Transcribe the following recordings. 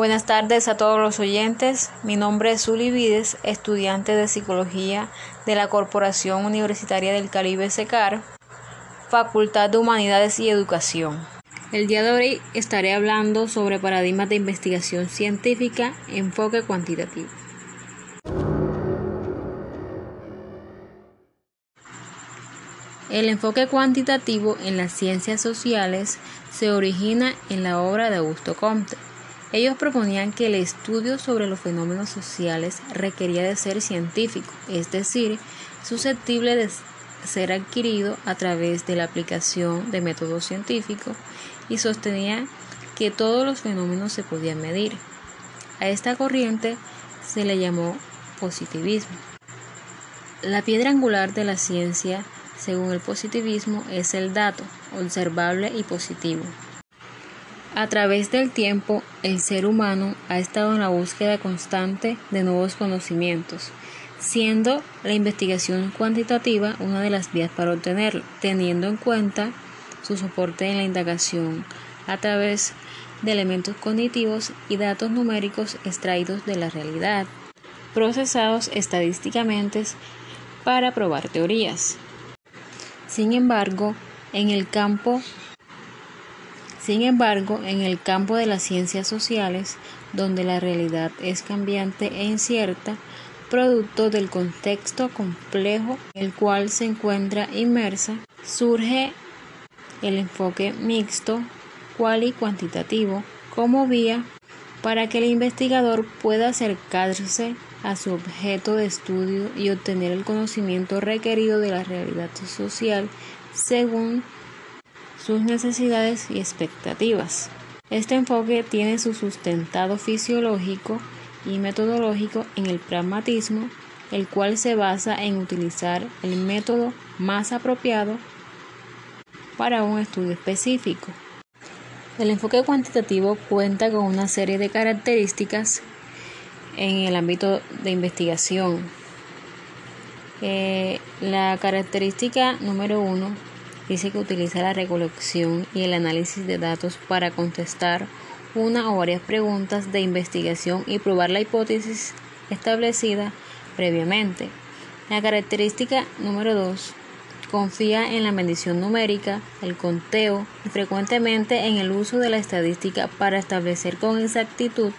Buenas tardes a todos los oyentes. Mi nombre es Zuli Vides, estudiante de Psicología de la Corporación Universitaria del Caribe SECAR, Facultad de Humanidades y Educación. El día de hoy estaré hablando sobre paradigmas de investigación científica, enfoque cuantitativo. El enfoque cuantitativo en las ciencias sociales se origina en la obra de Augusto Comte. Ellos proponían que el estudio sobre los fenómenos sociales requería de ser científico, es decir, susceptible de ser adquirido a través de la aplicación de métodos científicos y sostenía que todos los fenómenos se podían medir. A esta corriente se le llamó positivismo. La piedra angular de la ciencia según el positivismo, es el dato observable y positivo. A través del tiempo, el ser humano ha estado en la búsqueda constante de nuevos conocimientos, siendo la investigación cuantitativa una de las vías para obtenerlo, teniendo en cuenta su soporte en la indagación a través de elementos cognitivos y datos numéricos extraídos de la realidad, procesados estadísticamente para probar teorías. Sin embargo, en el campo sin embargo, en el campo de las ciencias sociales, donde la realidad es cambiante e incierta, producto del contexto complejo en el cual se encuentra inmersa, surge el enfoque mixto, cual y cuantitativo, como vía para que el investigador pueda acercarse a su objeto de estudio y obtener el conocimiento requerido de la realidad social según sus necesidades y expectativas. Este enfoque tiene su sustentado fisiológico y metodológico en el pragmatismo, el cual se basa en utilizar el método más apropiado para un estudio específico. El enfoque cuantitativo cuenta con una serie de características en el ámbito de investigación. Eh, la característica número uno dice que utiliza la recolección y el análisis de datos para contestar una o varias preguntas de investigación y probar la hipótesis establecida previamente. La característica número dos confía en la medición numérica, el conteo y frecuentemente en el uso de la estadística para establecer con exactitud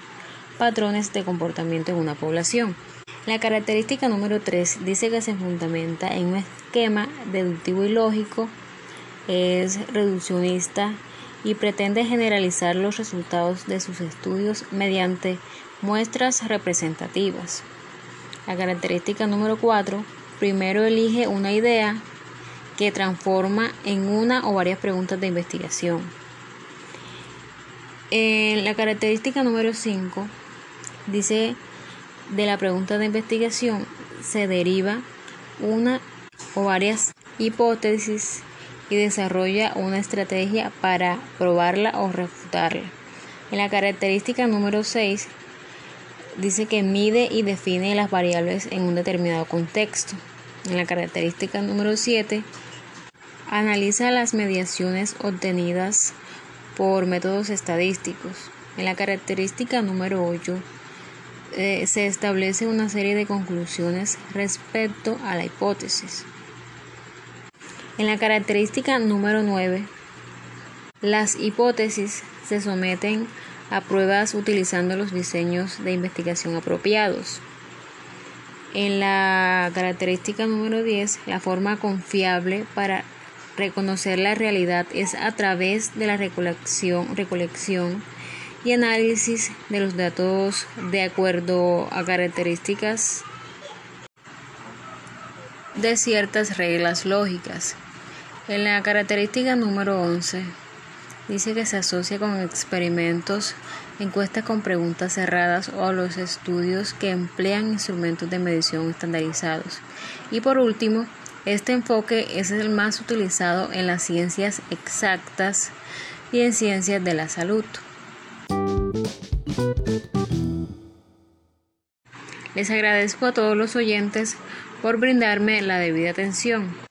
patrones de comportamiento en una población. La característica número 3 dice que se fundamenta en un esquema deductivo y lógico, es reduccionista y pretende generalizar los resultados de sus estudios mediante muestras representativas. La característica número 4 primero elige una idea que transforma en una o varias preguntas de investigación. En la característica número 5 Dice, de la pregunta de investigación se deriva una o varias hipótesis y desarrolla una estrategia para probarla o refutarla. En la característica número 6 dice que mide y define las variables en un determinado contexto. En la característica número 7 analiza las mediaciones obtenidas por métodos estadísticos. En la característica número 8 eh, se establece una serie de conclusiones respecto a la hipótesis. En la característica número 9, las hipótesis se someten a pruebas utilizando los diseños de investigación apropiados. En la característica número 10, la forma confiable para reconocer la realidad es a través de la recolección, recolección y análisis de los datos de acuerdo a características de ciertas reglas lógicas. En la característica número 11 dice que se asocia con experimentos, encuestas con preguntas cerradas o los estudios que emplean instrumentos de medición estandarizados. Y por último, este enfoque es el más utilizado en las ciencias exactas y en ciencias de la salud. Les agradezco a todos los oyentes por brindarme la debida atención.